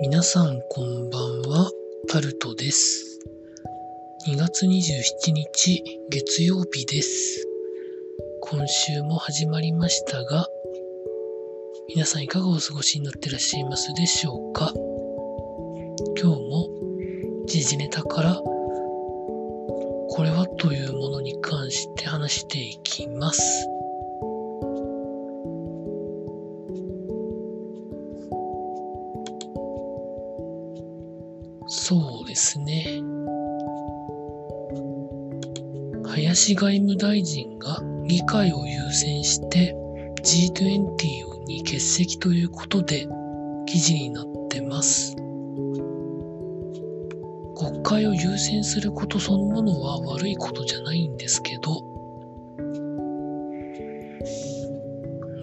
皆さんこんばんは、タルトです。2月27日月曜日です。今週も始まりましたが、皆さんいかがお過ごしになってらっしゃいますでしょうか？今日も時事ネタからこれはというものに関して話していきます。そうですね。林外務大臣が議会を優先して G20 に欠席ということで記事になってます。国会を優先することそのものは悪いことじゃないんですけど、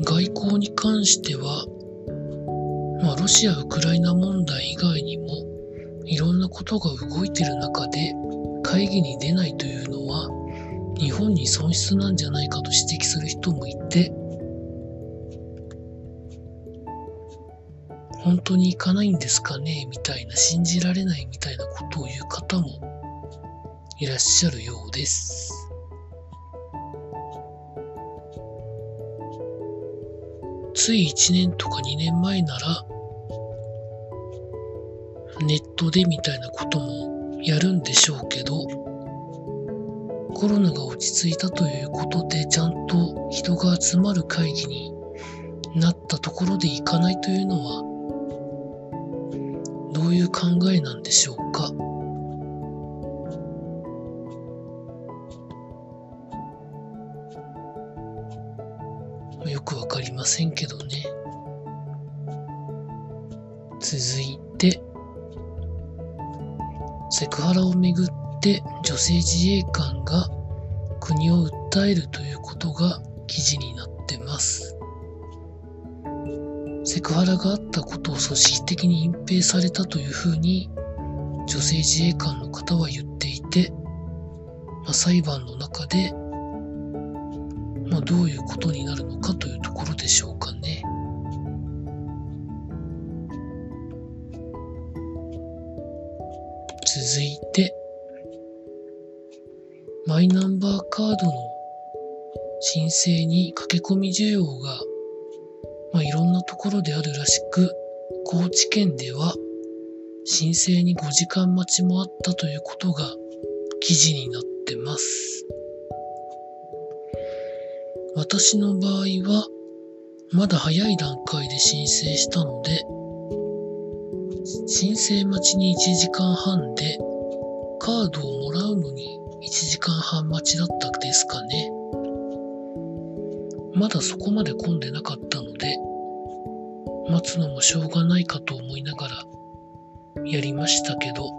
外交に関しては、まあロシア・ウクライナ問題以外にもいろんなことが動いてる中で会議に出ないというのは日本に損失なんじゃないかと指摘する人もいて本当に行かないんですかねみたいな信じられないみたいなことを言う方もいらっしゃるようです。つい1年とか2年前ならネットでみたいなこともやるんでしょうけど、コロナが落ち着いたということでちゃんと人が集まる会議になったところで行かないというのは、どういう考えなんでしょうか？よくわかりませんけどね。続いて、セクハラをめぐって女性自衛官が国を訴えるということが記事になってます。セクハラがあったことを組織的に隠蔽されたというふうに女性自衛官の方は言っていて、まあ、裁判の中で、まあ、どういうことになるのかというところでしょうかね。続いて、マイナンバーカードの申請に駆け込み需要が、まあ、いろんなところであるらしく、高知県では申請に5時間待ちもあったということが記事になってます。私の場合は、まだ早い段階で申請したので、申請待ちに1時間半で、カードをもらうのに1時間半待ちだったですかね。まだそこまで混んでなかったので、待つのもしょうがないかと思いながらやりましたけど、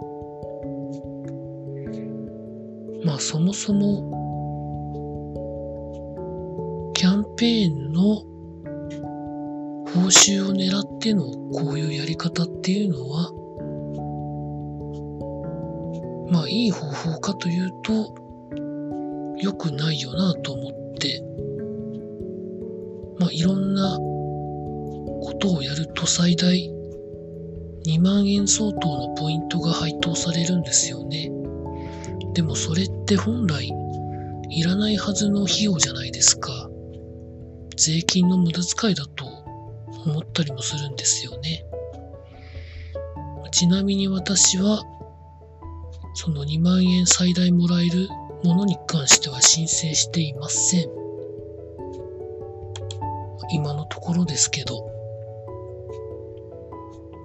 まあそもそも、キャンペーンの報酬を狙ってのこういうやり方っていうのは、まあいい方法かというと、良くないよなと思って、まあいろんなことをやると最大2万円相当のポイントが配当されるんですよね。でもそれって本来いらないはずの費用じゃないですか。税金の無駄遣いだと思ったりもするんですよね。ちなみに私は、その2万円最大もらえるものに関しては申請していません。今のところですけど。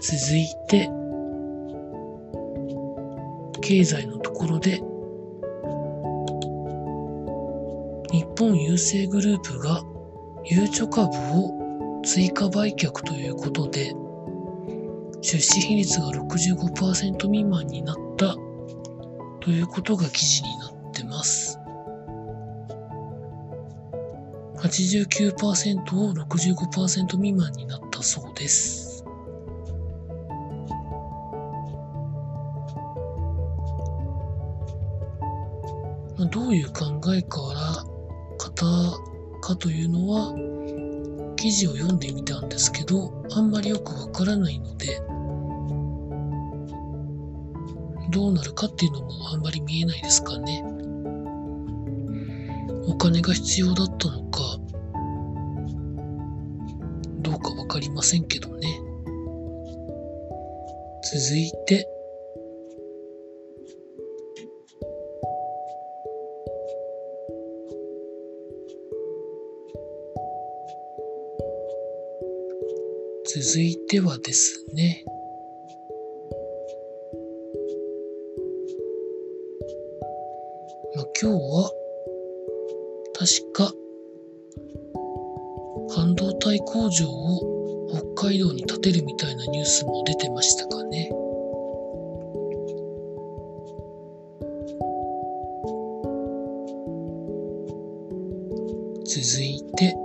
続いて、経済のところで、日本郵政グループがゆうちょ株を追加売却ということで、出資比率が65%未満になったということが記事になってます。89%を65%未満になったそうです。どういう考えから方かというのは記事を読んでみたんですけどあんまりよくわからないのでどうなるかっていうのもあんまり見えないですかね。お金が必要だったのかどうかわかりませんけどね。続いて続いてはですね、まあ、今日は確か半導体工場を北海道に建てるみたいなニュースも出てましたかね。続いて、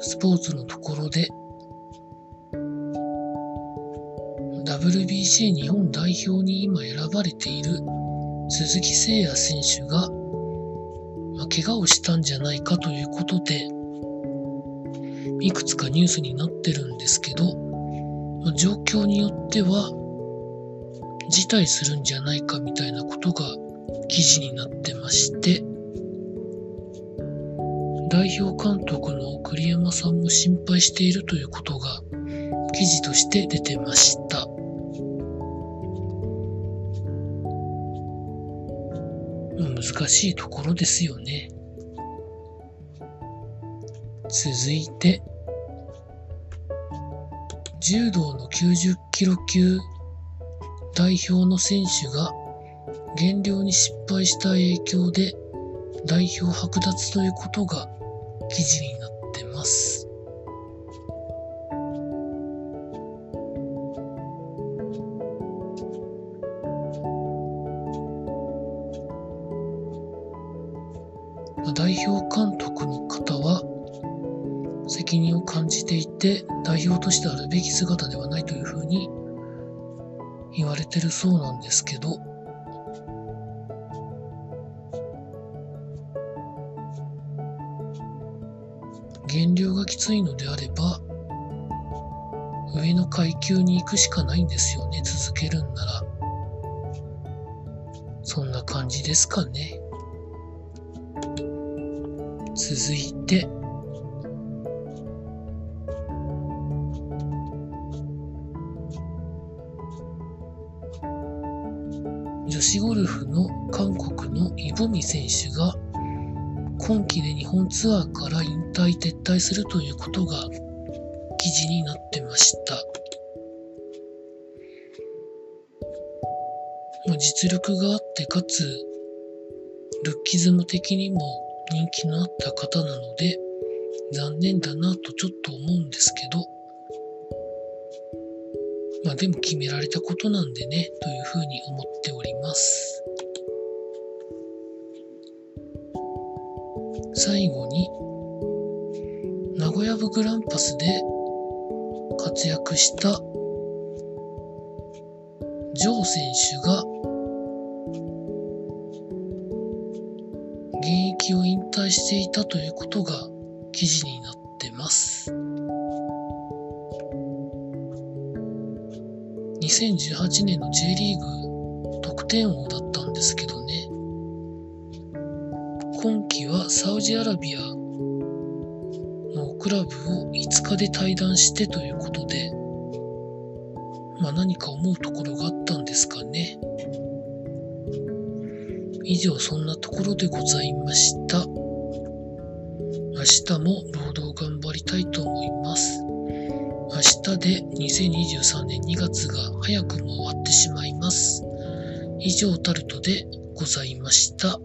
スポーツのところで WBC 日本代表に今選ばれている鈴木誠也選手が、まあ、怪我をしたんじゃないかということで、いくつかニュースになってるんですけど、ま、状況によっては、辞退するんじゃないかみたいなことが記事になってまして、代表監督の栗山さんも心配しているということが記事として出てました。難しいところですよね。続いて、柔道の90キロ級代表の選手が減量に失敗した影響で代表剥奪ということが記事になってます。監督の方は責任を感じていて代表としてあるべき姿ではないというふうに言われてるそうなんですけど減量がきついのであれば上の階級に行くしかないんですよね続けるんならそんな感じですかね。続いて、女子ゴルフの韓国のイボミ選手が今季で日本ツアーから引退撤退するということが記事になってました。実力があってかつルッキズム的にも人気のあった方なので、残念だなとちょっと思うんですけど、まあでも決められたことなんでね、というふうに思っております。最後に、名古屋部グランパスで活躍したジョー選手が現役を引していたということが記事になってます。2018年の J リーグ得点王だったんですけどね。今季はサウジアラビアのクラブを5日で退団してということで、まあ何か思うところがあったんですかね。以上そんなところでございました。明日も労働頑張りたいと思います。明日で2023年2月が早くも終わってしまいます。以上タルトでございました。